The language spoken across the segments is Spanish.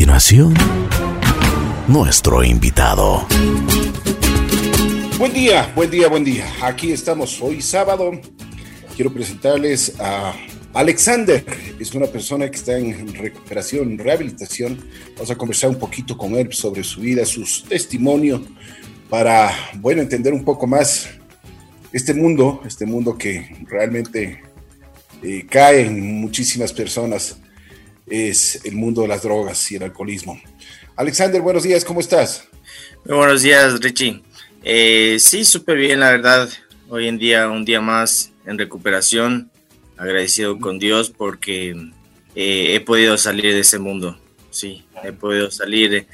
continuación, nuestro invitado. Buen día, buen día, buen día. Aquí estamos hoy sábado. Quiero presentarles a Alexander. Es una persona que está en recuperación, rehabilitación. Vamos a conversar un poquito con él sobre su vida, sus testimonios, para, bueno, entender un poco más este mundo, este mundo que realmente eh, cae en muchísimas personas es el mundo de las drogas y el alcoholismo. Alexander, buenos días, ¿cómo estás? Muy buenos días, Richie. Eh, sí, súper bien, la verdad. Hoy en día, un día más en recuperación, agradecido con Dios porque eh, he podido salir de ese mundo. Sí, he podido salir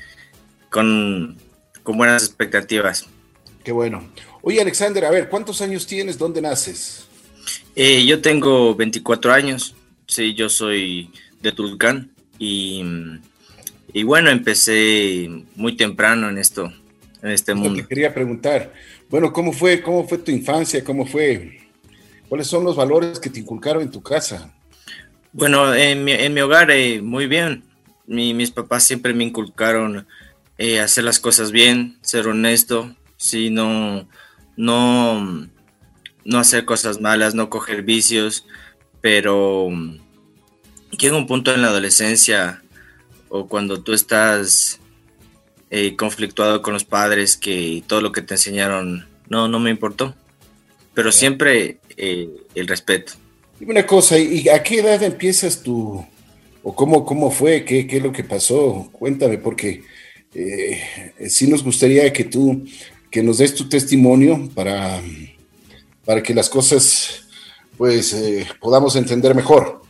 con, con buenas expectativas. Qué bueno. Oye, Alexander, a ver, ¿cuántos años tienes? ¿Dónde naces? Eh, yo tengo 24 años. Sí, yo soy de Tulcán y, y bueno, empecé muy temprano en esto, en este mundo. Te quería preguntar, bueno, ¿cómo fue, cómo fue tu infancia? ¿Cómo fue? ¿Cuáles son los valores que te inculcaron en tu casa? Bueno, en mi, en mi hogar, eh, muy bien. mis papás siempre me inculcaron eh, hacer las cosas bien, ser honesto, sí, no, no, no hacer cosas malas, no coger vicios, pero llega un punto en la adolescencia o cuando tú estás eh, conflictuado con los padres que todo lo que te enseñaron no, no me importó. Pero siempre eh, el respeto. Dime una cosa, ¿y a qué edad empiezas tú? ¿O cómo, cómo fue? ¿Qué, ¿Qué es lo que pasó? Cuéntame, porque eh, sí nos gustaría que tú que nos des tu testimonio para, para que las cosas pues podamos entender mejor.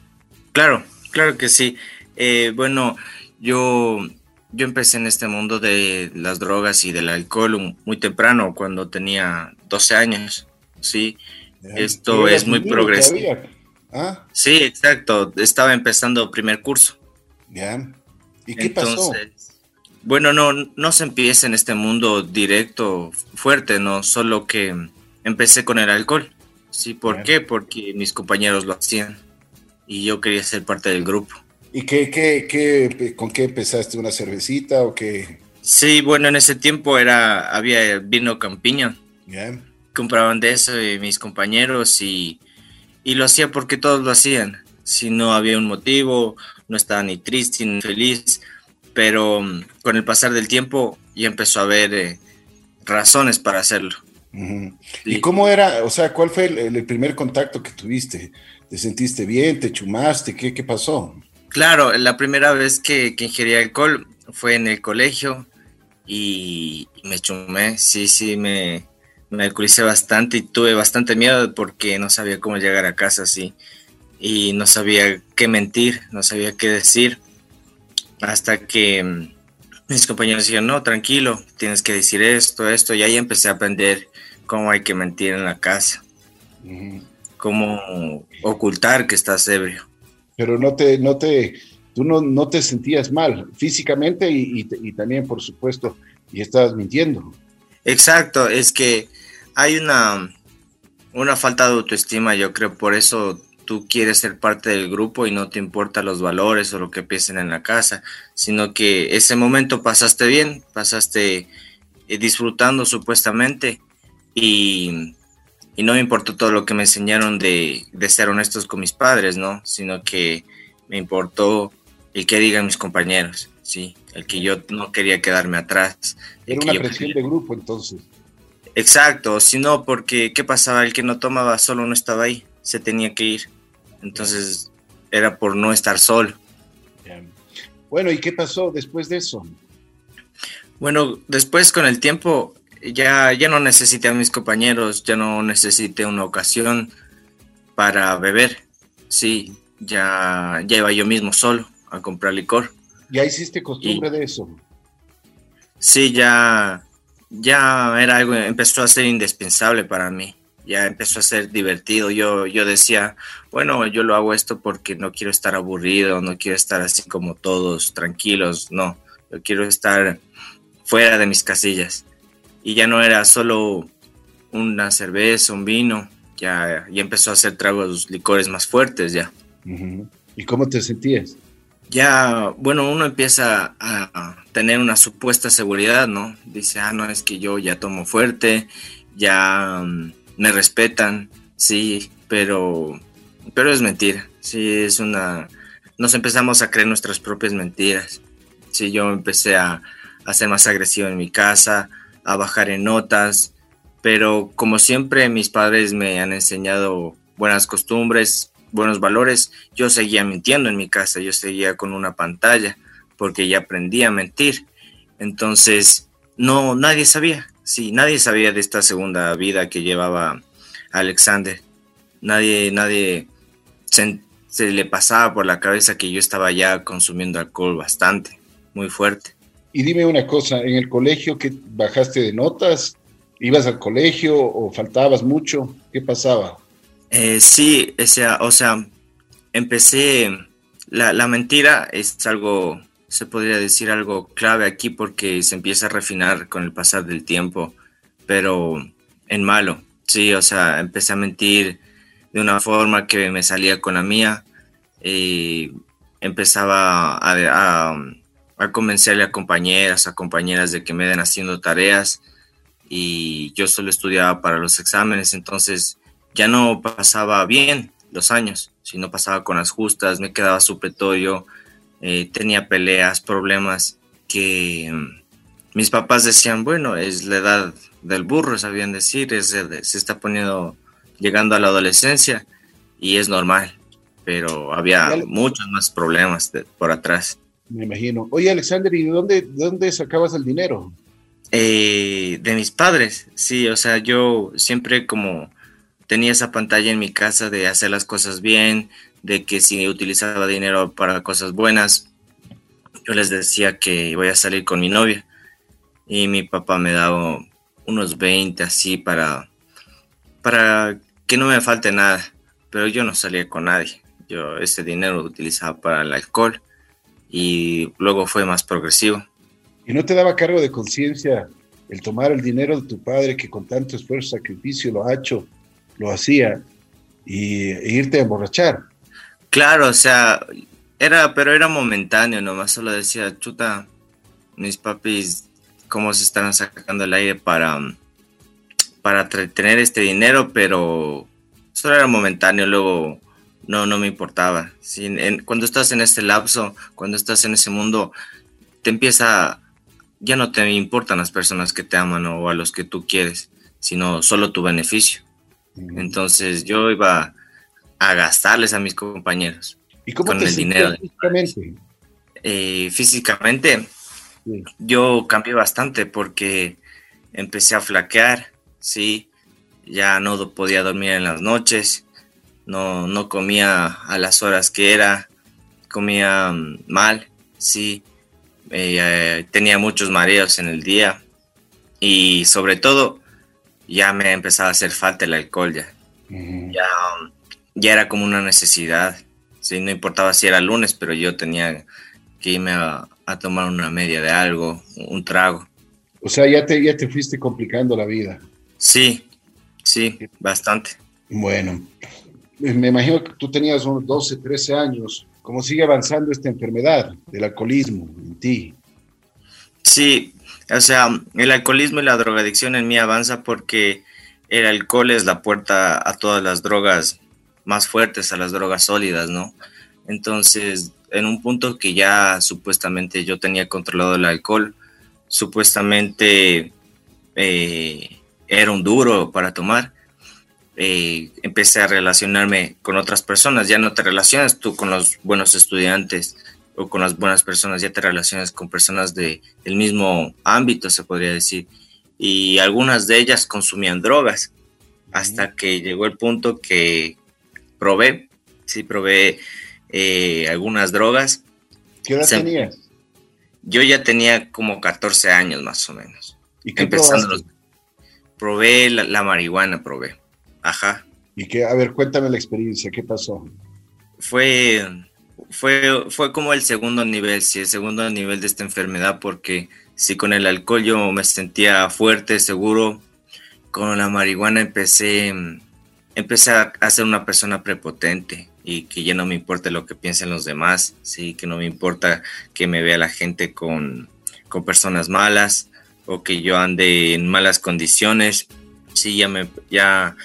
Claro, claro que sí. Eh, bueno, yo, yo empecé en este mundo de las drogas y del alcohol muy temprano, cuando tenía 12 años. Sí, esto es muy progresivo. ¿Ah? Sí, exacto. Estaba empezando primer curso. Ya. ¿Y qué pasó? Bueno, no, no se empieza en este mundo directo, fuerte, no, solo que empecé con el alcohol. Sí, ¿por qué? Porque mis compañeros lo hacían y yo quería ser parte del grupo. ¿Y qué, qué, qué, con qué empezaste? ¿Una cervecita o qué? Sí, bueno, en ese tiempo era, había vino campiño. Compraban de eso mis compañeros y, y lo hacía porque todos lo hacían. Si no había un motivo, no estaba ni triste ni feliz, pero mm, con el pasar del tiempo ya empezó a haber eh, razones para hacerlo. ¿Y cómo era, o sea, cuál fue el, primer contacto que tuviste? ¿Te sentiste bien? ¿Te chumaste? ¿Qué, qué pasó? Claro, la primera vez que, que ingerí alcohol fue en el colegio y me chumé, sí, sí, me, me alcoholicé bastante y tuve bastante miedo porque no sabía cómo llegar a casa así y no sabía qué mentir, no sabía qué decir hasta que mis compañeros dijeron, no, tranquilo, tienes que decir esto, esto, y ahí empecé a aprender cómo hay que mentir en la casa, cómo ocultar que estás ebrio pero no te, no te, tú no, no te sentías mal físicamente y, y, también, por supuesto, y estabas mintiendo. Exacto, es que hay una, una falta de autoestima, yo creo, por eso tú quieres ser parte del grupo y no te importa los valores o lo que piensen en la casa, sino que ese momento pasaste bien, pasaste eh, disfrutando supuestamente y y no me importó todo lo que me enseñaron de, ser honestos con mis padres, ¿no? Sino que me importó el que digan mis compañeros, ¿sí? El que yo no quería quedarme atrás. Era una presión de grupo entonces. Exacto, si no, porque ¿qué pasaba? El que no tomaba solo no estaba ahí, se tenía que ir. Entonces era por no estar solo. Bueno, ¿y qué pasó después de eso? Bueno, después con el tiempo ya, ya no necesité a mis compañeros, ya no necesité una ocasión para beber. Sí, ya, ya iba yo mismo solo a comprar licor. ¿Ya hiciste costumbre de eso? Sí, ya, ya era algo, empezó a ser indispensable para mí. Ya empezó a ser divertido. Yo, yo decía, bueno, yo lo hago esto porque no quiero estar aburrido, no quiero estar así como todos tranquilos, no. Yo quiero estar fuera de mis casillas y ya no era solo una cerveza, un vino, ya, ya empezó a hacer tragos, licores más fuertes ya. ¿Y cómo te sentías? ya, bueno, uno empieza a tener una supuesta seguridad, ¿no? Dice, ah, no, es que yo ya tomo fuerte, ya mm, me respetan, sí, pero, pero es mentira, sí, es una, nos empezamos a creer nuestras propias mentiras, sí, yo empecé a, a ser más agresivo en mi casa, a bajar en notas, pero como siempre mis padres me han enseñado buenas costumbres, buenos valores, yo seguía mintiendo en mi casa, yo seguía con una pantalla porque ya aprendí a mentir. Entonces, no, nadie sabía, sí, nadie sabía de esta segunda vida que llevaba Alexander. Nadie, nadie se, se le pasaba por la cabeza que yo estaba ya consumiendo alcohol bastante, muy fuerte. Y dime una cosa, ¿en el colegio que bajaste de notas? ¿Ibas al colegio o faltabas mucho? ¿Qué pasaba? Eh, sí, o sea, empecé, la, la, mentira es algo, se podría decir algo clave aquí porque se empieza a refinar con el pasar del tiempo, pero en malo, sí, o sea, empecé a mentir de una forma que me salía con la mía y empezaba a, a, a convencerle a compañeras, a compañeras de que me den haciendo tareas y yo solo estudiaba para los exámenes, entonces ya no pasaba bien los años, sino pasaba con las justas, me quedaba supletorio, eh, tenía peleas, problemas que mm, mis papás decían, bueno, es la edad del burro, sabían decir, es, se está poniendo, llegando a la adolescencia y es normal, pero había muchos más problemas por atrás. Me imagino. Oye, Alexander, ¿y de dónde, de dónde sacabas el dinero? Eh, de mis padres, sí, o sea, yo siempre como tenía esa pantalla en mi casa de hacer las cosas bien, de que si utilizaba dinero para cosas buenas, yo les decía que voy a salir con mi novia y mi papá me daba unos 20 así para, para que no me falte nada, pero yo no salía con nadie, yo ese dinero lo utilizaba para el alcohol y luego fue más progresivo. ¿Y no te daba cargo de conciencia el tomar el dinero de tu padre que con tanto esfuerzo y sacrificio lo ha hecho lo hacía y, e irte a emborrachar. Claro, o sea, era, pero era momentáneo, nomás solo decía, chuta, mis papis, cómo se están sacando el aire para, para tener este dinero, pero solo era momentáneo, luego no, no me importaba. cuando estás en este lapso, cuando estás en ese mundo, te empieza, ya no te importan las personas que te aman o a los que tú quieres, sino solo tu beneficio. Entonces yo iba a gastarles a mis compañeros ¿Y cómo con el dinero. Físicamente, eh, físicamente yo cambié bastante porque empecé a flaquear, sí, ya no podía dormir en las noches, no, no comía a las horas que era, comía mm, mal, sí, eh, tenía muchos mareos en el día y sobre todo ya me empezaba a hacer falta el alcohol ya. ya, ya era como una necesidad. Sí, no importaba si era lunes, pero yo tenía que irme a, tomar una media de algo, un trago. O sea, ya te, ya te fuiste complicando la vida. Sí, sí, bastante. Bueno, me imagino que tú tenías unos 12, 13 años. ¿Cómo sigue avanzando esta enfermedad del alcoholismo en ti? Sí, o sea, el alcoholismo y la drogadicción en mí avanza porque el alcohol es la puerta a todas las drogas más fuertes, a las drogas sólidas, ¿no? Entonces, en un punto que ya supuestamente yo tenía controlado el alcohol, supuestamente eh, era un duro para tomar, eh, empecé a relacionarme con otras personas. Ya no te relacionas tú con los buenos estudiantes, o con las buenas personas, ya te relacionas con personas de, del mismo ámbito, se podría decir. Y algunas de ellas consumían drogas, hasta que llegó el punto que probé, sí, probé eh, algunas drogas. ¿Qué edad tenías? Yo ya tenía como 14 años más o menos. ¿Y qué Empezando Probé la, la marihuana, probé. Ajá. ¿Y qué? A ver, cuéntame la experiencia, ¿qué pasó? Fue fue, fue como el segundo nivel, sí, el segundo nivel de esta enfermedad, porque si con el alcohol yo me sentía fuerte, seguro, con la marihuana empecé, empecé a ser una persona prepotente, y que ya no me importa lo que piensen los demás, sí, que no me importa que me vea la gente con, con personas malas o que yo ande en malas condiciones, sí, ya me, ya,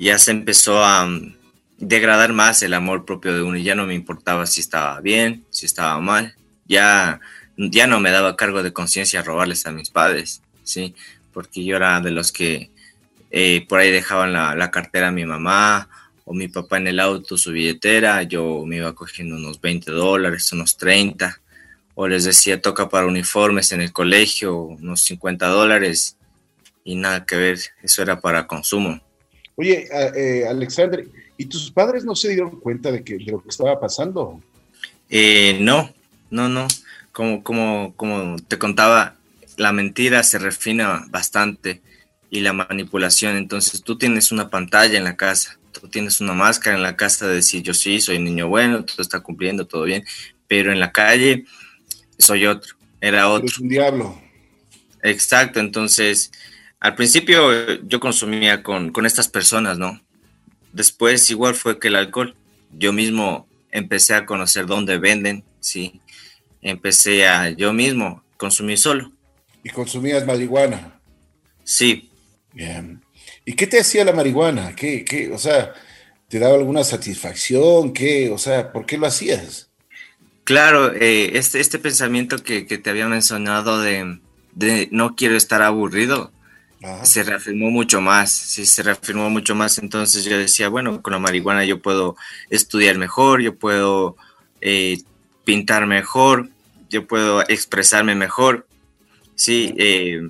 ya se empezó a mm, degradar más el amor propio de uno ya no me importaba si estaba bien, si estaba mal, ya, ya no me daba cargo de conciencia robarles a mis padres, sí, porque yo era de los que eh, por ahí dejaban la, la cartera a mi mamá o mi papá en el auto su billetera, yo me iba cogiendo unos 20 dólares, unos 30, o les decía toca para uniformes en el colegio, unos 50 dólares, y nada que ver, eso era para consumo. Oye, eh, Alexandre, ¿y tus padres no se dieron cuenta de, que, de lo que estaba pasando? Eh, no, no, no. Como, como, como te contaba, la mentira se refina bastante y la manipulación. Entonces tú tienes una pantalla en la casa tú tienes una máscara en la casa de decir yo sí, soy niño bueno, todo está cumpliendo, todo bien, pero en la calle soy otro, era otro. Es un diablo. Exacto, entonces al principio yo consumía con, con estas personas, ¿no? Después igual fue que el alcohol, yo mismo empecé a conocer dónde venden, sí, empecé a yo mismo consumir solo. ¿Y consumías marihuana? Sí. Bien. ¿Y qué te hacía la marihuana? ¿Qué, qué, o sea, te daba alguna satisfacción? ¿Qué, o sea, por qué lo hacías? Claro, eh, este, este pensamiento que, te había mencionado de, no quiero estar aburrido, se reafirmó mucho más, sí, se reafirmó mucho más. Entonces yo decía, bueno, con la marihuana yo puedo estudiar mejor, yo puedo eh, pintar mejor, yo puedo expresarme mejor. Sí, eh,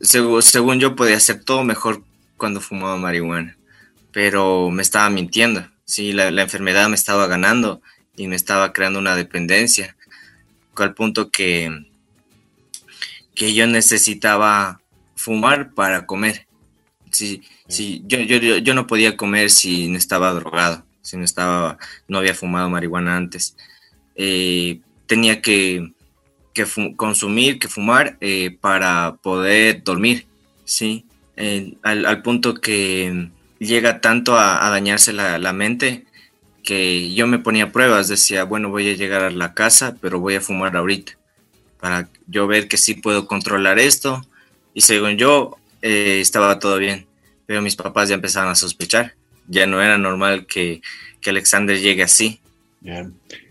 según, según, yo podía hacer todo mejor cuando fumaba marihuana, pero me estaba mintiendo, sí, la, enfermedad me estaba ganando y me estaba creando una dependencia, al punto que, que yo necesitaba fumar para comer. Sí, sí, yo, yo, yo no podía comer si no estaba drogado, si no estaba, no había fumado marihuana antes. Eh, tenía que, que consumir, que fumar eh, para poder dormir, sí al, punto que llega tanto a, dañarse la, mente que yo me ponía pruebas, decía, bueno, voy a llegar a la casa, pero voy a fumar ahorita, para yo ver que sí puedo controlar esto. Y según yo, eh, estaba todo bien, pero mis papás ya empezaban a sospechar, ya no era normal que, que Alexander llegue así.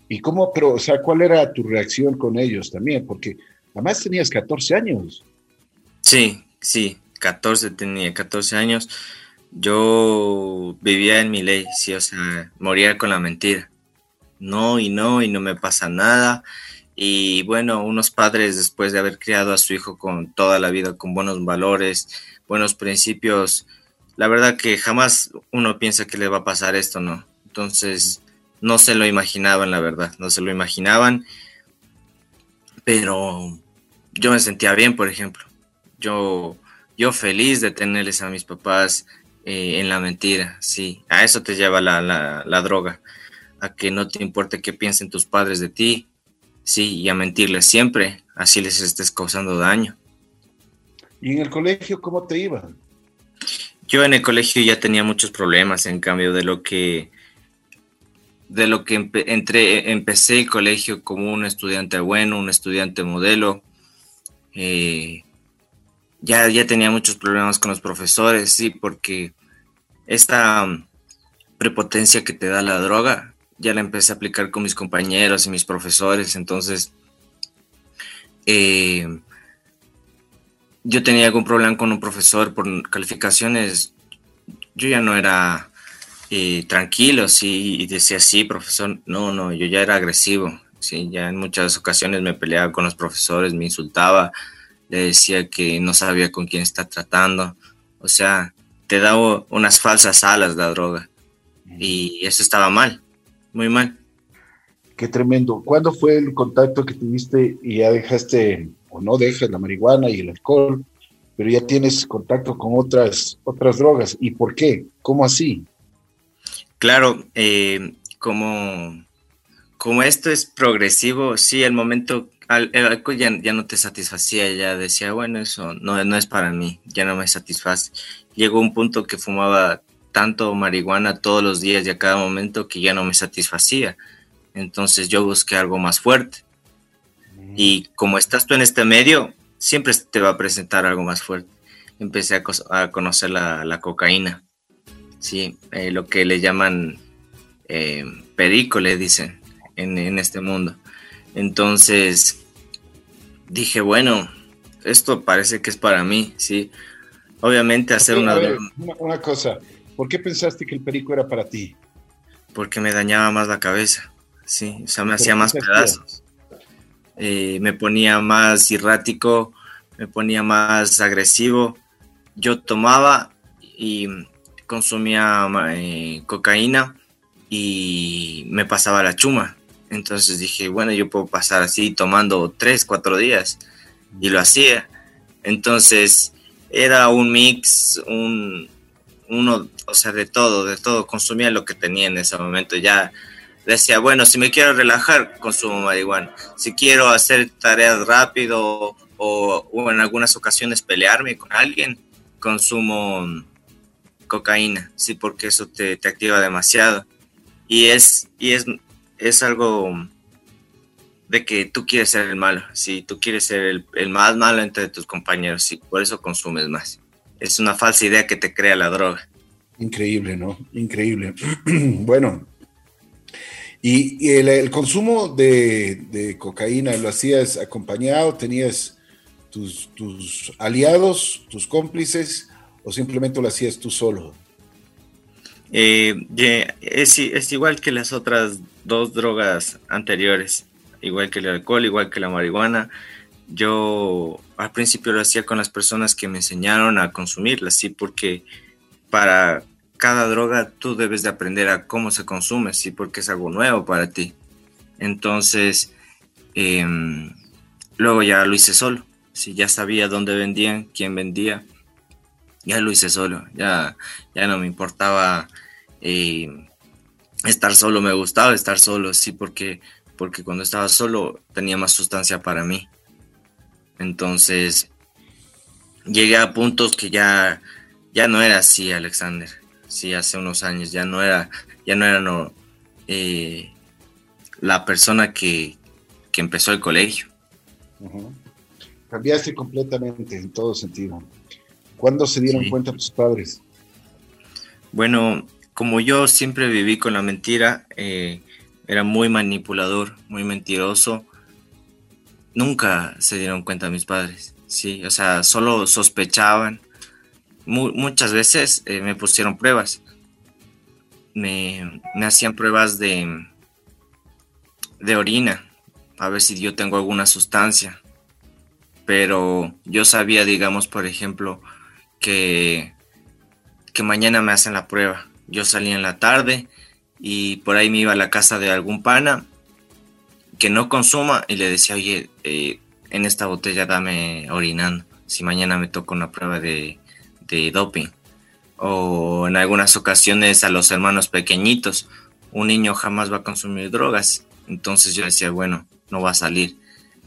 ¿Y cómo, pero, o sea, cuál era tu reacción con ellos también? Porque además tenías 14 años. Sí, sí, 14, tenía 14 años, yo vivía en mi ley, sí, o sea, moría con la mentira. No y no, y no me pasa nada. Y bueno, unos padres después de haber criado a su hijo con toda la vida, con buenos valores, buenos principios, la verdad que jamás uno piensa que le va a pasar esto, ¿no? Entonces, no se lo imaginaban, la verdad, no se lo imaginaban. Pero yo me sentía bien, por ejemplo. Yo yo feliz de tenerles a mis papás eh, en la mentira, sí, a eso te lleva la, la, droga, a que no te importe qué piensen tus padres de ti, sí, y a mentirles siempre, así les estés causando daño. ¿Y en el colegio cómo te iba? Yo en el colegio ya tenía muchos problemas, en cambio de lo que de lo que entré, empecé el colegio como un estudiante bueno, un estudiante modelo, eh, ya, ya tenía muchos problemas con los profesores, sí, porque esta um, prepotencia que te da la droga, ya la empecé a aplicar con mis compañeros y mis profesores, entonces eh, yo tenía algún problema con un profesor por calificaciones, yo ya no era eh, tranquilo, sí, y decía, sí, profesor, no, no, yo ya era agresivo, sí, ya en muchas ocasiones me peleaba con los profesores, me insultaba, le decía que no sabía con quién está tratando. O sea, te da unas falsas alas la droga. Y eso estaba mal, muy mal. Qué tremendo. ¿Cuándo fue el contacto que tuviste y ya dejaste, o no dejas la marihuana y el alcohol, pero ya tienes contacto con otras, otras drogas? ¿Y por qué? ¿Cómo así? Claro, eh, como, como esto es progresivo, sí, el momento el alcohol ya, no te satisfacía, ya decía, bueno, eso no, no es para mí, ya no me satisface. Llegó un punto que fumaba tanto marihuana todos los días y a cada momento que ya no me satisfacía. Entonces yo busqué algo más fuerte. Y como estás tú en este medio, siempre te va a presentar algo más fuerte. Empecé a, conocer la, cocaína, sí, eh, lo que le llaman eh, perico, le dicen en, en este mundo. Entonces dije, bueno, esto parece que es para mí, sí. Obviamente hacer una, una... cosa, ¿por qué pensaste que el perico era para ti? Porque me dañaba más la cabeza, sí, o sea, me hacía más pedazos. Eh, me ponía más errático, me ponía más agresivo. Yo tomaba y consumía eh, cocaína y me pasaba la chuma. Entonces dije, bueno, yo puedo pasar así tomando tres, cuatro días. Y lo hacía. Entonces era un mix, un, uno, o sea, de todo, de todo. Consumía lo que tenía en ese momento. Ya decía, bueno, si me quiero relajar, consumo marihuana. Si quiero hacer tareas rápido o, en algunas ocasiones pelearme con alguien, consumo cocaína, sí, porque eso te, te activa demasiado. Y es, y es es algo de que tú quieres ser el malo, si tú quieres ser el, más malo entre tus compañeros, y por eso consumes más. Es una falsa idea que te crea la droga. Increíble, ¿no? Increíble. bueno, y, el, consumo de, cocaína lo hacías acompañado, tenías tus, tus aliados, tus cómplices, o simplemente lo hacías tú solo? Eh, es, es, igual que las otras dos drogas anteriores, igual que el alcohol, igual que la marihuana. Yo al principio lo hacía con las personas que me enseñaron a consumirla, sí, porque para cada droga tú debes de aprender a cómo se consume, sí, porque es algo nuevo para ti. Entonces, em, luego ya lo hice solo, sí, ya sabía dónde vendían, quién vendía ya lo hice solo, ya, ya no me importaba eh, estar solo, me gustaba estar solo, sí, porque, porque cuando estaba solo tenía más sustancia para mí. Entonces, llegué a puntos que ya, ya no era así, Alexander. Sí, hace unos años ya no era, ya no era no, eh, la persona que, que, empezó el colegio. Cambiaste completamente en todo sentido. ¿Cuándo se dieron cuenta tus padres? Bueno, como yo siempre viví con la mentira, eh, era muy manipulador, muy mentiroso, nunca se dieron cuenta mis padres, sí, o sea, solo sospechaban. muchas veces eh, me pusieron pruebas, me, me, hacían pruebas de, de orina, a ver si yo tengo alguna sustancia, pero yo sabía, digamos, por ejemplo, que, que mañana me hacen la prueba. Yo salí en la tarde y por ahí me iba a la casa de algún pana que no consuma y le decía, oye, eh, en esta botella dame orinando, si mañana me toca una prueba de, doping. O en algunas ocasiones a los hermanos pequeñitos, un niño jamás va a consumir drogas. Entonces yo decía, bueno, no va a salir.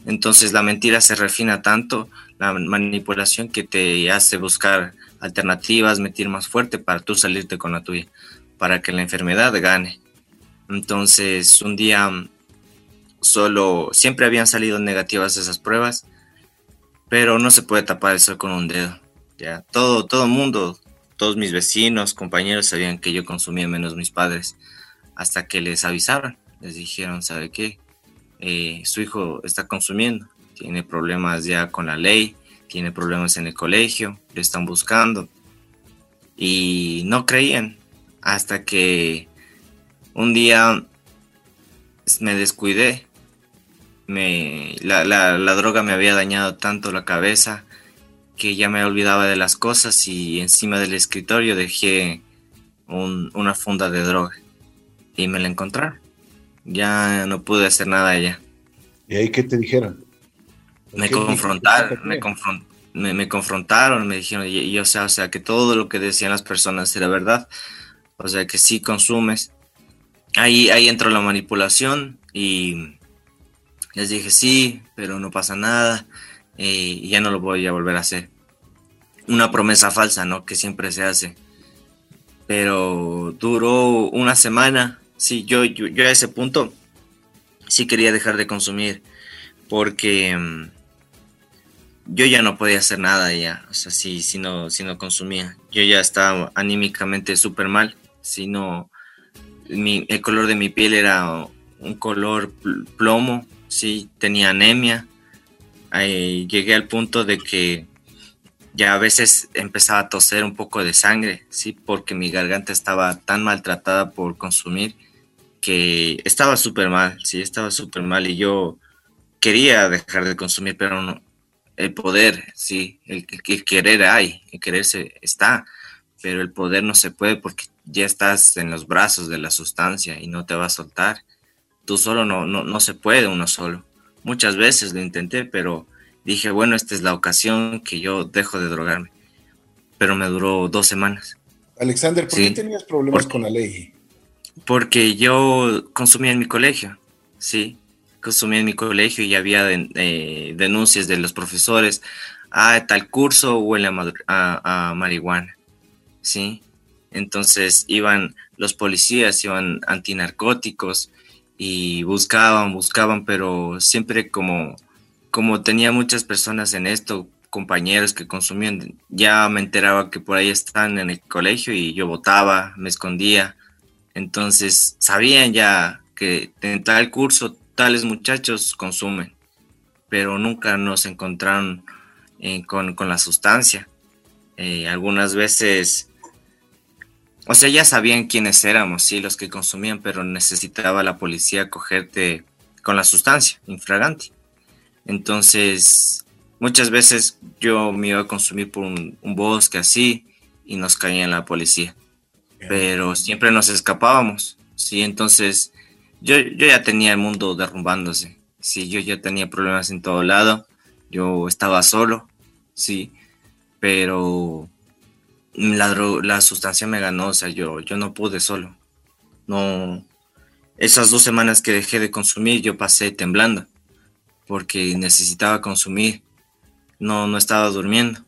Entonces la mentira se refina tanto, la manipulación que te hace buscar alternativas, metir más fuerte para tú salirte con la tuya, para que la enfermedad gane. Entonces un día solo, siempre habían salido negativas esas pruebas, pero no se puede tapar eso con un dedo. Ya, todo, todo mundo, todos mis vecinos, compañeros sabían que yo consumía menos mis padres, hasta que les avisaron, les dijeron, ¿sabe qué? Eh, su hijo está consumiendo, tiene problemas ya con la ley, tiene problemas en el colegio, le están buscando. Y no creían hasta que un día me descuidé. Me, la, la, droga me había dañado tanto la cabeza que ya me olvidaba de las cosas y encima del escritorio dejé una funda de droga y me la encontraron ya no pude hacer nada allá. ¿Y ahí qué te dijeron? Me confrontaron, me, me, confrontaron, me dijeron, y, o, sea, o sea, que todo lo que decían las personas era verdad, o sea, que sí consumes. Ahí, ahí entró la manipulación y les dije, sí, pero no pasa nada eh, y ya no lo voy a volver a hacer. Una promesa falsa, ¿no? Que siempre se hace. pero duró una semana. Sí, yo, yo, a ese punto sí quería dejar de consumir porque mm, yo ya no podía hacer nada ya, o sea, si, si, no, si no consumía. Yo ya estaba anímicamente súper mal, si no, el color de mi piel era un color plomo, sí, tenía anemia. llegué al punto de que ya a veces empezaba a toser un poco de sangre, sí, porque mi garganta estaba tan maltratada por consumir que estaba súper mal, sí, estaba súper mal y yo quería dejar de consumir, pero no, el poder, sí, el, querer hay, el quererse está, pero el poder no se puede porque ya estás en los brazos de la sustancia y no te va a soltar. Tú solo no, no, no se puede uno solo. Muchas veces lo intenté, pero dije, bueno, esta es la ocasión que yo dejo de drogarme. Pero me duró dos semanas. Alexander, ¿por qué tenías problemas con la ley? Porque yo consumía en mi colegio, sí, consumía en mi colegio y había eh, denuncias de los profesores, ah, tal curso huele a, a marihuana, sí. Entonces iban los policías, iban antinarcóticos y buscaban, buscaban, pero siempre como como tenía muchas personas en esto, compañeros que consumían, ya me enteraba que por ahí están en el colegio y yo votaba, me escondía. Entonces sabían ya que en tal curso tales muchachos consumen, pero nunca nos encontraron eh, con, la sustancia. Eh, algunas veces, o sea, ya sabían quiénes éramos, sí, los que consumían, pero necesitaba la policía cogerte con la sustancia, infragante. Entonces, muchas veces yo me iba a consumir por un, bosque así y nos caía en la policía. Pero siempre nos escapábamos, ¿sí? Entonces, yo, yo ya tenía el mundo derrumbándose, ¿sí? Yo ya tenía problemas en todo lado, yo estaba solo, ¿sí? Pero la, la sustancia me ganó, o sea, yo, yo no pude solo. No, esas dos semanas que dejé de consumir, yo pasé temblando porque necesitaba consumir. No, no estaba durmiendo.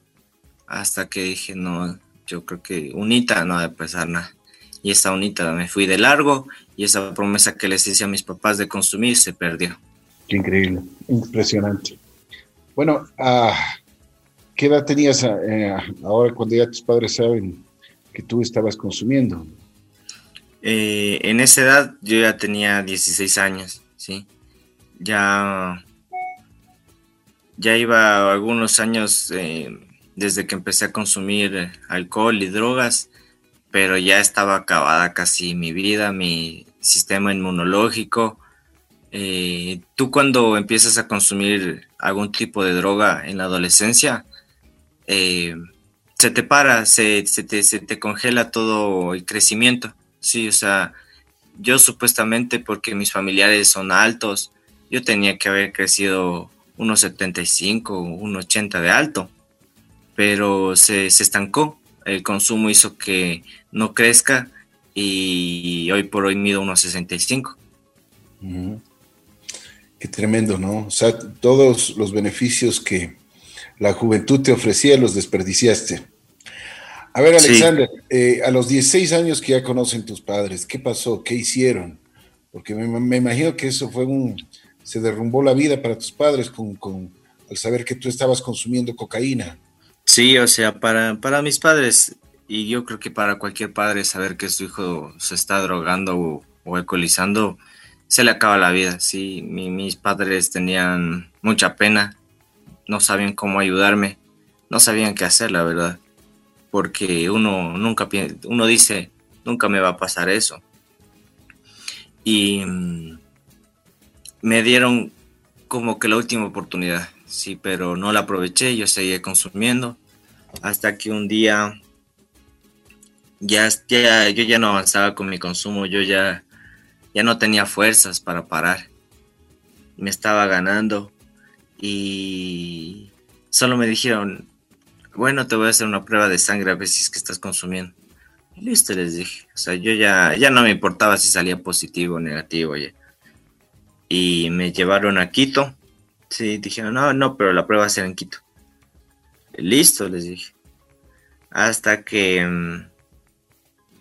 Hasta que dije, no, yo creo que unita no debe pesar nada. Y esa unita me fui de largo y esa promesa que les hice a mis papás de consumir se perdió. Qué increíble, impresionante. Bueno, ah, ¿qué edad tenías eh, ahora cuando ya tus padres saben que tú estabas consumiendo? Eh, en esa edad yo ya tenía 16 años, ¿sí? Ya ya iba algunos años eh, desde que empecé a consumir alcohol y drogas, pero ya estaba acabada casi mi vida, mi sistema inmunológico. Tú cuando empiezas a consumir algún tipo de droga en la adolescencia, eh, se te para, se, te, se te congela todo el crecimiento. Sí, o sea, yo supuestamente porque mis familiares son altos, yo tenía que haber crecido unos 75, 1,80 de alto, pero se, estancó. El consumo hizo que no crezca y hoy por hoy mido unos 65. Qué tremendo, ¿no? O sea, todos los beneficios que la juventud te ofrecía los desperdiciaste. A ver, Alexander, eh, a los 16 años que ya conocen tus padres, ¿qué pasó? ¿Qué hicieron? Porque me imagino que eso fue un, se derrumbó la vida para tus padres con, al saber que tú estabas consumiendo cocaína. Sí, o sea, para, para mis padres, y yo creo que para cualquier padre saber que su hijo se está drogando o, alcoholizando, se le acaba la vida. Sí, mis padres tenían mucha pena, no sabían cómo ayudarme, no sabían qué hacer, la verdad. Porque uno nunca uno dice, nunca me va a pasar eso. Y mm, me dieron como que la última oportunidad, sí, pero no la aproveché, yo seguía consumiendo hasta que un día ya, ya yo ya no avanzaba con mi consumo, yo ya, ya no tenía fuerzas para parar, me estaba ganando y solo me dijeron, bueno, te voy a hacer una prueba de sangre a ver si es que estás consumiendo. listo, les dije. O sea, yo ya, ya no me importaba si salía positivo o negativo. Y me llevaron a Quito. Sí, dijeron, no, no, pero la prueba va a ser en Quito. Listo, les dije. Hasta que mm,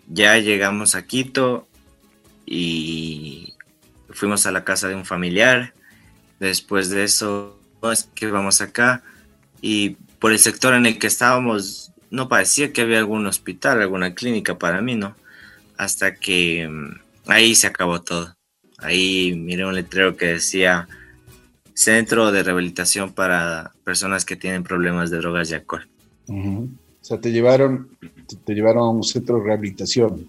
ya llegamos a Quito y fuimos a la casa de un familiar. Después de eso, es que vamos acá y por el sector en el que estábamos no parecía que había algún hospital, alguna clínica para mí, ¿no? Hasta que mm, ahí se acabó todo. Ahí miré un letrero que decía Centro de Rehabilitación para Personas que tienen problemas de drogas y alcohol. O sea, te llevaron, te, llevaron a un centro de rehabilitación.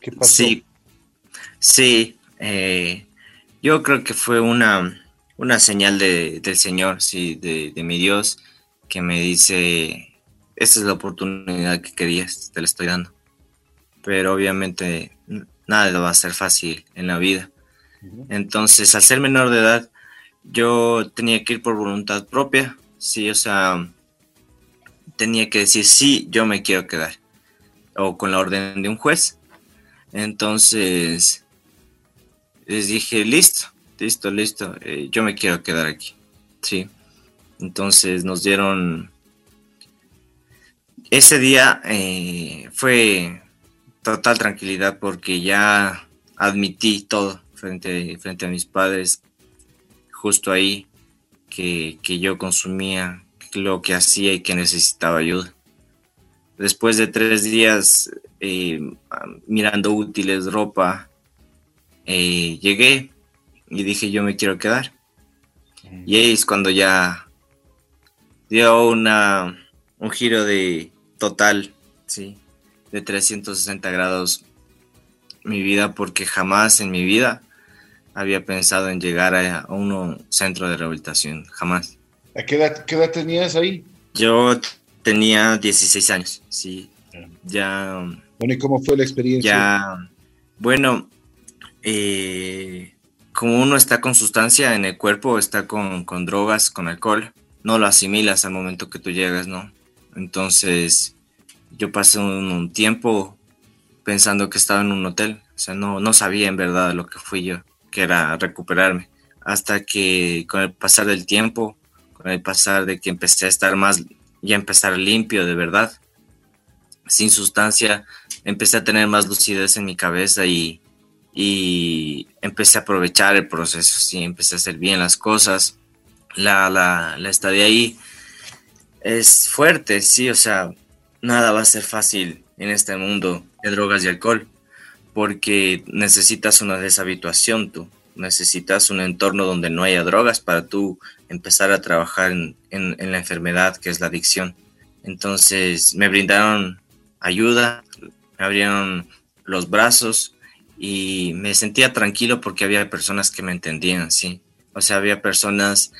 ¿Qué pasó? Sí, sí. Eh, yo creo que fue una, una señal de, del Señor, sí, de, de mi Dios, que me dice, esta es la oportunidad que querías, te la estoy dando. Pero obviamente nada va a ser fácil en la vida. Entonces, al ser menor de edad, yo tenía que ir por voluntad propia, sí, o sea, tenía que decir, sí, yo me quiero quedar, o con la orden de un juez. Entonces, les dije, listo, listo, listo, eh, yo me quiero quedar aquí, sí. Entonces nos dieron, ese día eh, fue total tranquilidad porque ya admití todo frente, frente a mis padres, justo ahí, que, yo consumía lo que hacía y que necesitaba ayuda. Después de tres días eh, mirando útiles, ropa, llegué y dije yo me quiero quedar. Y ahí es cuando ya dio una, un giro de total, sí, de 360 grados mi vida porque jamás en mi vida había pensado en llegar a, un centro de rehabilitación, jamás. ¿A qué edad, qué edad tenías ahí? Yo tenía 16 años, sí. Ya. Bueno, ¿y cómo fue la experiencia? Ya. Bueno, eh, como uno está con sustancia en el cuerpo, está con, con drogas, con alcohol, no lo asimilas al momento que tú llegas, ¿no? Entonces, yo pasé un, tiempo pensando que estaba en un hotel, o sea, no, no sabía en verdad lo que fui yo, que era recuperarme, hasta que con el pasar del tiempo, con el pasar de que empecé a estar más, ya empezar limpio de verdad, sin sustancia, empecé a tener más lucidez en mi cabeza y, y empecé a aprovechar el proceso, sí, empecé a hacer bien las cosas, la, la, la estadía ahí es fuerte, sí, o sea, nada va a ser fácil en este mundo de drogas y alcohol, porque necesitas una deshabituación tú, necesitas un entorno donde no haya drogas para tú empezar a trabajar en, en, la enfermedad que es la adicción. Entonces me brindaron ayuda, me abrieron los brazos y me sentía tranquilo porque había personas que me entendían, sí. O sea, había personas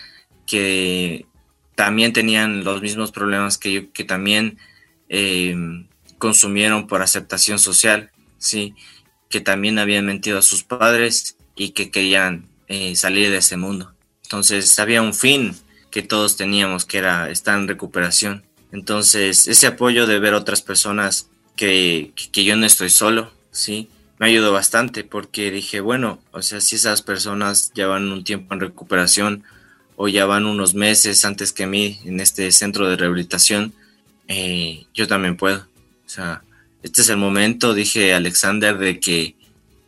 que también tenían los mismos problemas que yo, que también eh, consumieron por aceptación social, sí, que también habían mentido a sus padres y que querían eh, salir de ese mundo. Entonces había un fin que todos teníamos, que era estar en recuperación. Entonces ese apoyo de ver otras personas que, que yo no estoy solo, sí, me ayudó bastante porque dije, bueno, o sea, si esas personas llevan un tiempo en recuperación o ya van unos meses antes que mí en este centro de rehabilitación, eh, yo también puedo. O sea, este es el momento, dije Alexander, de que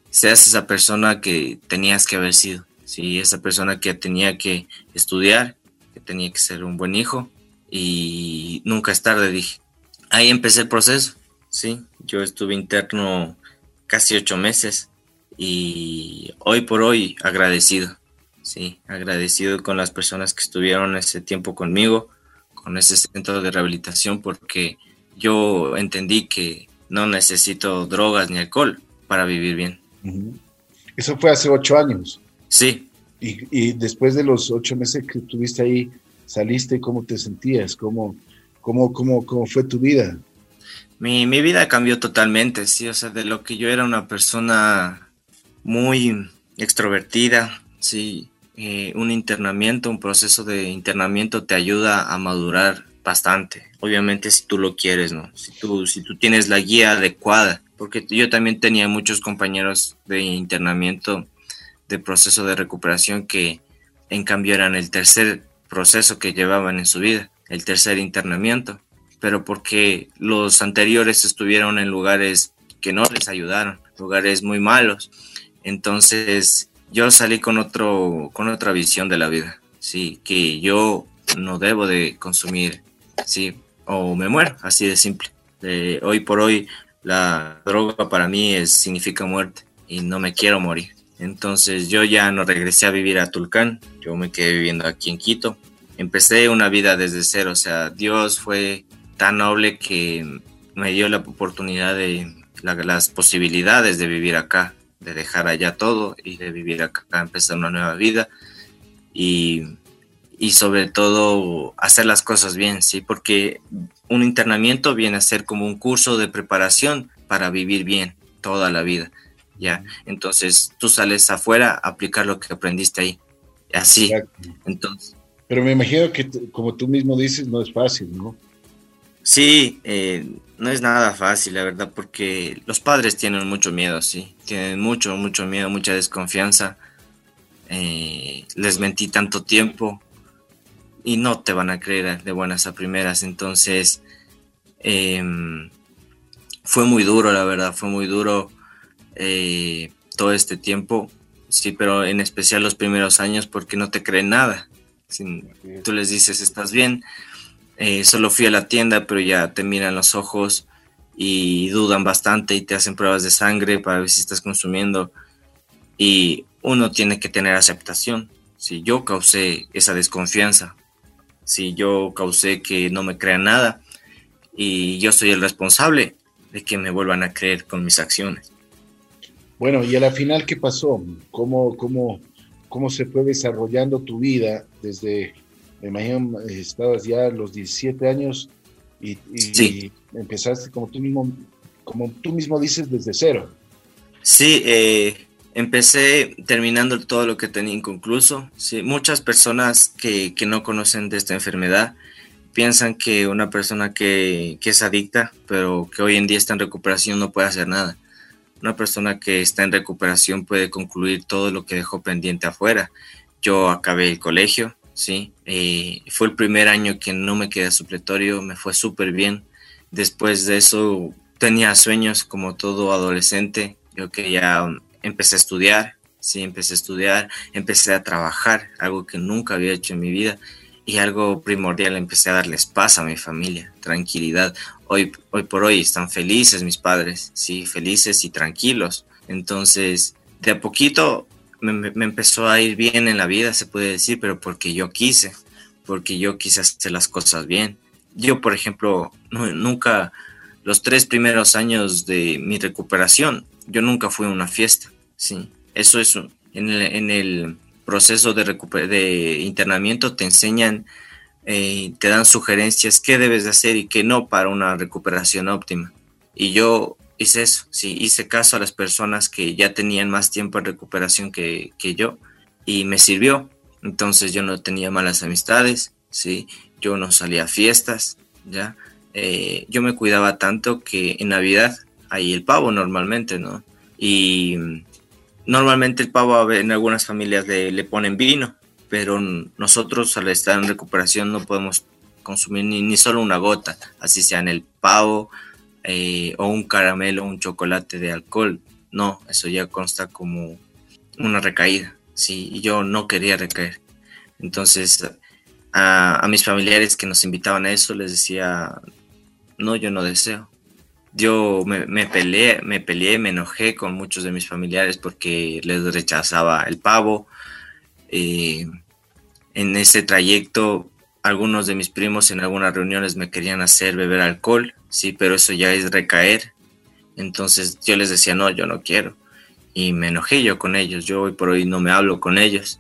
seas esa persona que tenías que haber sido. Sí, esa persona que tenía que estudiar, que tenía que ser un buen hijo y nunca es tarde, dije. Ahí empecé el proceso, sí. Yo estuve interno casi ocho meses y hoy por hoy agradecido sí, agradecido con las personas que estuvieron ese tiempo conmigo, con ese centro de rehabilitación, porque yo entendí que no necesito drogas ni alcohol para vivir bien. Eso fue hace ocho años. Sí. Y, después de los ocho meses que estuviste ahí, saliste, ¿cómo te sentías? ¿Cómo, cómo, cómo, cómo fue tu vida? Mi, mi vida cambió totalmente, sí, o sea, de lo que yo era una persona muy extrovertida, sí, eh, un internamiento, un proceso de internamiento te ayuda a madurar bastante. Obviamente si tú lo quieres, ¿no? Si tú, si tú tienes la guía adecuada, porque yo también tenía muchos compañeros de internamiento, de proceso de recuperación que en cambio eran el tercer proceso que llevaban en su vida, el tercer internamiento, pero porque los anteriores estuvieron en lugares que no les ayudaron, lugares muy malos. Entonces yo salí con, otro, con otra visión de la vida, sí, que yo no debo de consumir, sí, o me muero, así de simple. hoy por hoy la droga para mí es, significa muerte y no me quiero morir. Entonces yo ya no regresé a vivir a Tulcán, yo me quedé viviendo aquí en Quito. Empecé una vida desde cero, o sea, Dios fue tan noble que me dio la oportunidad de las posibilidades de vivir acá, de dejar allá todo y de vivir acá, empezar una nueva vida y, y sobre todo hacer las cosas bien, ¿sí? Porque un internamiento viene a ser como un curso de preparación para vivir bien toda la vida. ¿ya? Entonces tú sales afuera a aplicar lo que aprendiste ahí. Así. Entonces. Pero me imagino que, como tú mismo dices, no es fácil, ¿no? Sí, eh, no es nada fácil, la verdad, porque los padres tienen mucho miedo, sí. Tienen mucho, mucho miedo, mucha desconfianza. Eh, les mentí tanto tiempo y no te van a creer de buenas a primeras. Entonces, em, fue muy duro, la verdad, fue muy duro eh, todo este tiempo, sí, pero en especial los primeros años porque no te creen nada. tú les dices, estás bien, eh, solo fui a la tienda, pero ya te miran los ojos y dudan bastante y te hacen pruebas de sangre para ver si estás consumiendo. Y uno tiene que tener aceptación. Si yo causé esa desconfianza, si yo causé que no me crean nada y yo soy el responsable de que me vuelvan a creer con mis acciones. Bueno, y a la final, ¿qué pasó? ¿Cómo, cómo, cómo se fue desarrollando tu vida desde, me imagino, estabas ya a los 17 años y, empezaste como tú mismo, como tú mismo dices, desde cero? Sí, eh, empecé terminando todo lo que tenía inconcluso. Sí, muchas personas que, que, no conocen de esta enfermedad piensan que una persona que, que es adicta, pero que hoy en día está en recuperación, no puede hacer nada una persona que está en recuperación puede concluir todo lo que dejó pendiente afuera. Yo acabé el colegio, sí, fue el primer año que no me quedé supletorio, me fue súper bien. Después de eso tenía sueños como todo adolescente, yo que ya empecé a estudiar, sí, empecé a estudiar, empecé a trabajar, algo que nunca había hecho en mi vida y algo primordial, empecé a darles paz a mi familia, tranquilidad. Hoy, hoy por hoy están felices mis padres, sí, felices y tranquilos. Entonces, de a poquito me, empezó a ir bien en la vida, se puede decir, pero porque yo quise, porque yo quise hacer las cosas bien. Yo, por ejemplo, nunca, los tres primeros años de mi recuperación, yo nunca fui a una fiesta, sí. Eso es en en el proceso de, de internamiento te enseñan, eh, te dan sugerencias qué debes de hacer y qué no para una recuperación óptima. Y yo hice eso, sí, hice caso a las personas que ya tenían más tiempo en recuperación que, yo y me sirvió. Entonces yo no tenía malas amistades, sí, yo no salía a fiestas, ya. Eh, yo me cuidaba tanto que en Navidad hay el pavo normalmente, ¿no? Y Normalmente el pavo en algunas familias le, ponen vino, pero nosotros al estar en recuperación no podemos consumir ni, ni solo una gota, así sea en el pavo eh, o un caramelo un chocolate de alcohol. No, eso ya consta como una recaída. Sí, y yo no quería recaer. Entonces, a, a mis familiares que nos invitaban a eso, les decía, no, yo no deseo yo me, peleé, me peleé, me enojé con muchos de mis familiares porque les rechazaba el pavo. Eh, en ese trayecto, algunos de mis primos en algunas reuniones me querían hacer beber alcohol, sí, pero eso ya es recaer. Entonces yo les decía, no, yo no quiero. Y me enojé yo con ellos. Yo hoy por hoy no me hablo con ellos,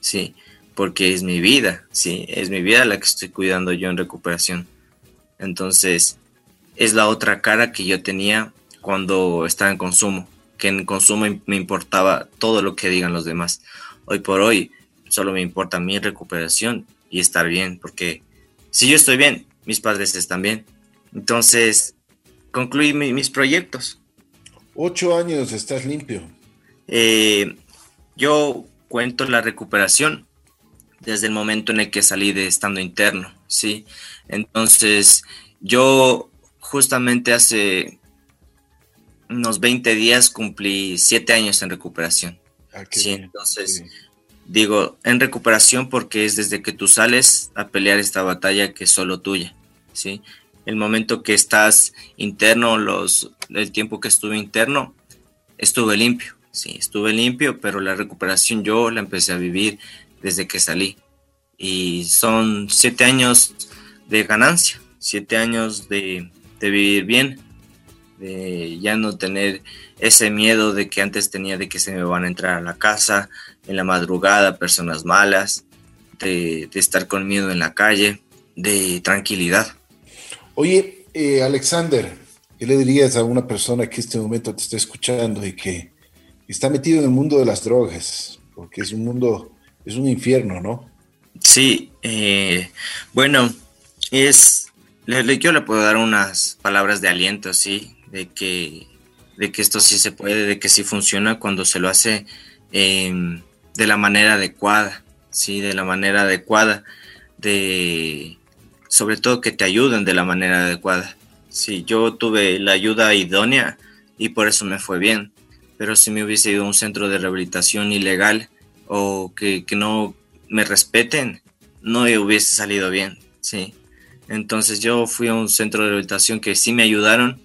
sí, porque es mi vida, sí, es mi vida la que estoy cuidando yo en recuperación. Entonces, es la otra cara que yo tenía cuando estaba en consumo, que en consumo me importaba todo lo que digan los demás. Hoy por hoy solo me importa mi recuperación y estar bien, porque si yo estoy bien, mis padres están bien. Entonces, concluí mis proyectos. Ocho años, estás limpio. Eh, yo cuento la recuperación desde el momento en el que salí de estando interno, ¿sí? Entonces, yo justamente hace unos 20 días cumplí 7 años en recuperación. Ah, sí, entonces digo en recuperación porque es desde que tú sales a pelear esta batalla que es solo tuya, ¿sí? El momento que estás interno, los, el tiempo que estuve interno, estuve limpio, sí, estuve limpio, pero la recuperación yo la empecé a vivir desde que salí. Y son siete años de ganancia, siete años de, de vivir bien, de ya no tener ese miedo de que antes tenía de que se me van a entrar a la casa en la madrugada, personas malas, de, estar con miedo en la calle, de tranquilidad. Oye, eh, Alexander, ¿qué le dirías a una persona que en este momento te está escuchando y que está metido en el mundo de las drogas? Porque es un mundo, es un infierno, ¿no? Sí, eh, bueno, es, yo le puedo dar unas palabras de aliento, sí, de que, de que esto sí se puede, de que sí funciona cuando se lo hace em, de la manera adecuada, sí, de la manera adecuada, de sobre todo que te ayuden de la manera adecuada. Sí, yo tuve la ayuda idónea y por eso me fue bien, pero si me hubiese ido a un centro de rehabilitación ilegal o que, que no me respeten, no hubiese salido bien, sí. Entonces yo fui a un centro de rehabilitación que sí me ayudaron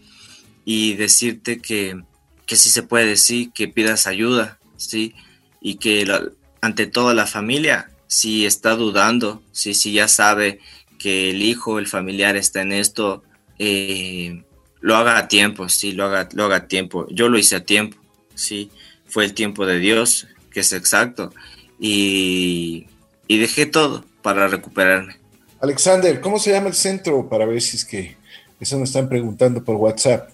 y decirte que, que sí se puede, sí, que pidas ayuda, sí, y que ante toda la familia, si está dudando, si, si ya sabe que el hijo, el familiar está en esto, eh, lo haga a tiempo, sí, lo haga, lo haga a tiempo. Yo lo hice a tiempo, sí, fue el tiempo de Dios, que es exacto, y, y dejé todo para recuperarme. Alexander, ¿cómo se llama el centro para ver si es que eso me están preguntando por WhatsApp?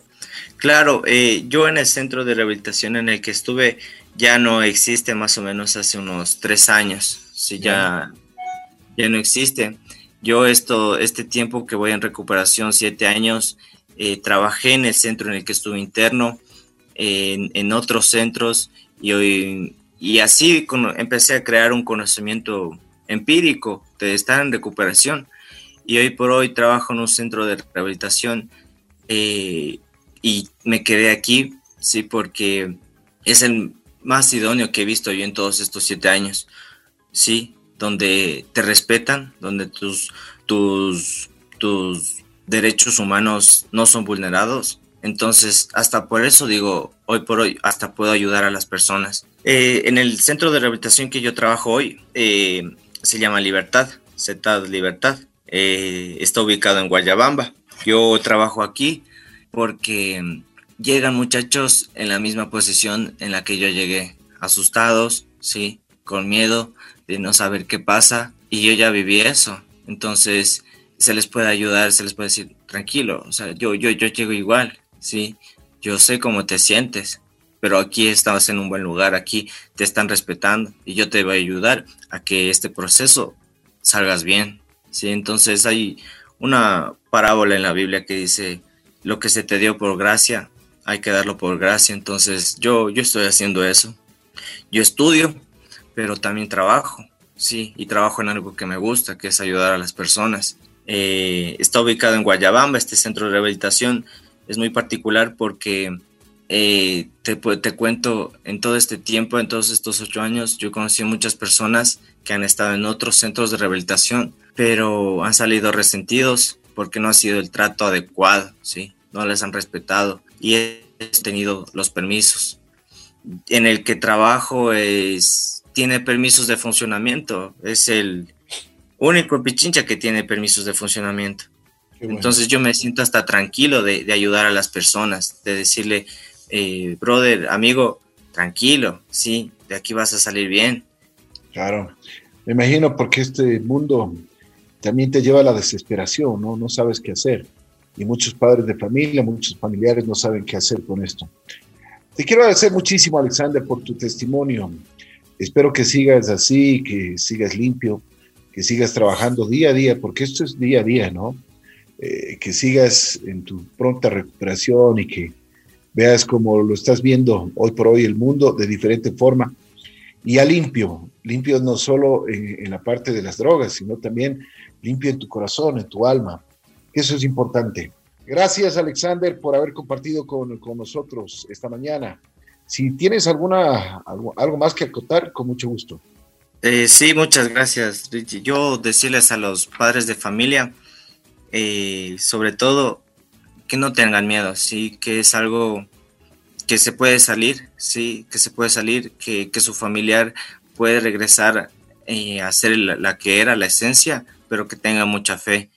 Claro, eh, yo en el centro de rehabilitación en el que estuve ya no existe más o menos hace unos tres años, sí, ya, ya no existe. Yo esto, este tiempo que voy en recuperación, siete años, eh, trabajé en el centro en el que estuve interno, en, otros centros y, hoy, y así empecé a crear un conocimiento empírico de estar en recuperación. Y hoy por hoy trabajo en un centro de rehabilitación eh, y me quedé aquí, sí, porque es el más idóneo que he visto yo en todos estos siete años, sí, donde te respetan, donde tus, tus, tus derechos humanos no son vulnerados. Entonces, hasta por eso digo, hoy por hoy, hasta puedo ayudar a las personas. Eh, en el centro de rehabilitación que yo trabajo hoy, eh, se llama Libertad, CETAD Libertad. Eh, está ubicado en Guayabamba. Yo trabajo aquí porque llegan muchachos en la misma posición en la que yo llegué, asustados, sí, con miedo, de no saber qué pasa y yo ya viví eso. Entonces se les puede ayudar, se les puede decir, tranquilo, o sea, yo, yo, yo llego igual, ¿sí? Yo sé cómo te sientes, pero aquí estás en un buen lugar, aquí te están respetando y yo te voy a ayudar a que este proceso salgas bien, ¿sí? Entonces hay una parábola en la Biblia que dice, lo que se te dio por gracia, hay que darlo por gracia, entonces yo, yo estoy haciendo eso. Yo estudio, pero también trabajo, sí, y trabajo en algo que me gusta, que es ayudar a las personas. Eh, está ubicado en Guayabamba, este centro de rehabilitación es muy particular porque eh, te, te, cuento, en todo este tiempo, en todos estos ocho años, yo conocí muchas personas que han estado en otros centros de rehabilitación, pero han salido resentidos porque no ha sido el trato adecuado, ¿sí? No les han respetado y he tenido los permisos. En el que trabajo es tiene permisos de funcionamiento. Es el único pichincha que tiene permisos de funcionamiento. Entonces yo me siento hasta tranquilo de, ayudar a las personas, de decirle, eh, brother, amigo, tranquilo, sí, de aquí vas a salir bien. Claro, me imagino porque este mundo también te lleva a la desesperación, ¿no? No sabes qué hacer. Y muchos padres de familia, muchos familiares no saben qué hacer con esto. Te quiero agradecer muchísimo, Alexander, por tu testimonio. Espero que sigas así, que sigas limpio, que sigas trabajando día a día, porque esto es día a día, ¿no? Eh, que sigas en tu pronta recuperación y que veas como lo estás viendo hoy por hoy el mundo de diferente forma. Y a limpio, limpio no solo en la parte de las drogas, sino también limpio en tu corazón, en tu alma. Eso es importante. Gracias, Alexander, por haber compartido con, nosotros esta mañana. Si tienes alguna algo, algo más que acotar, con mucho gusto. Eh, sí, muchas gracias. Yo decirles a los padres de familia, eh, sobre todo, que no tengan miedo, sí, que es algo que se puede salir, sí, que se puede salir, que, su familiar puede regresar eh, a ser la, que era la esencia, pero que tenga mucha fe,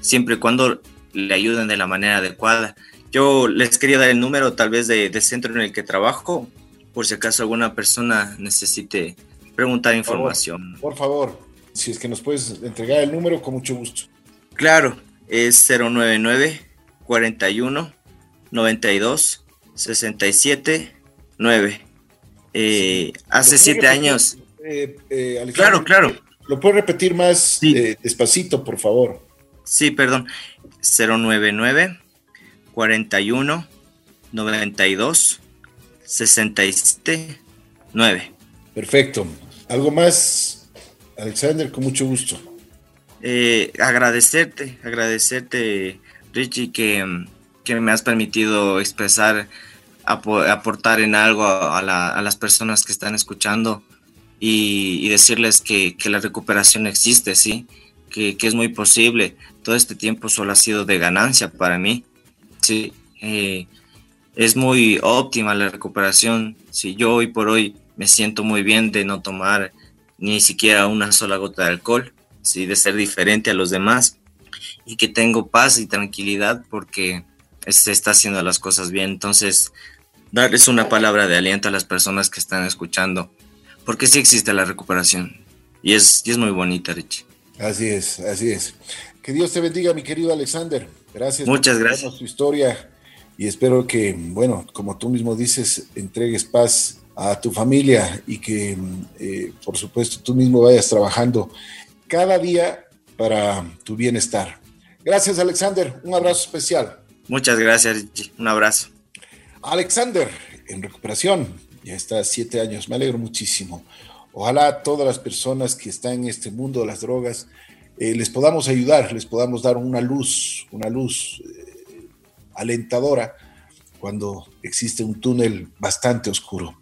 siempre y cuando le ayuden de la manera adecuada. Yo les quería dar el número tal vez de, centro en el que trabajo, por si acaso alguna persona necesite preguntar información. por favor, si es que nos puedes entregar el número, con mucho gusto. Claro, es 099 41 92 67 9. hace siete años. Eh, eh, claro, claro. ¿Lo puedes repetir más eh, despacito, por favor? Sí, perdón. 099 41 92 67 9. Perfecto. ¿Algo más, Alexander? Con mucho gusto. agradecerte, agradecerte, Richie, que, me has permitido expresar, aportar en algo a, las personas que están escuchando y, decirles que, la recuperación existe, ¿sí? Que, es muy posible. Todo este tiempo solo ha sido de ganancia para mí, ¿sí? Eh, es muy óptima la recuperación. Si yo hoy por hoy me siento muy bien de no tomar ni siquiera una sola gota de alcohol, ¿sí? de ser diferente a los demás y que tengo paz y tranquilidad porque se está haciendo las cosas bien. Entonces, darles una palabra de aliento a las personas que están escuchando, porque sí existe la recuperación y es, es muy bonita, Richie. Así es, así es. Que Dios te bendiga, mi querido Alexander. Gracias Muchas por gracias. tu historia y espero que, bueno, como tú mismo dices, entregues paz a tu familia y que, eh, por supuesto, tú mismo vayas trabajando cada día para tu bienestar. Gracias, Alexander. Un abrazo especial. Muchas gracias, Un abrazo. Alexander, en recuperación, ya está siete años. Me alegro muchísimo. Ojalá todas las personas que están en este mundo de las drogas eh, les podamos ayudar, les podamos dar una luz, una luz eh, alentadora cuando existe un túnel bastante oscuro.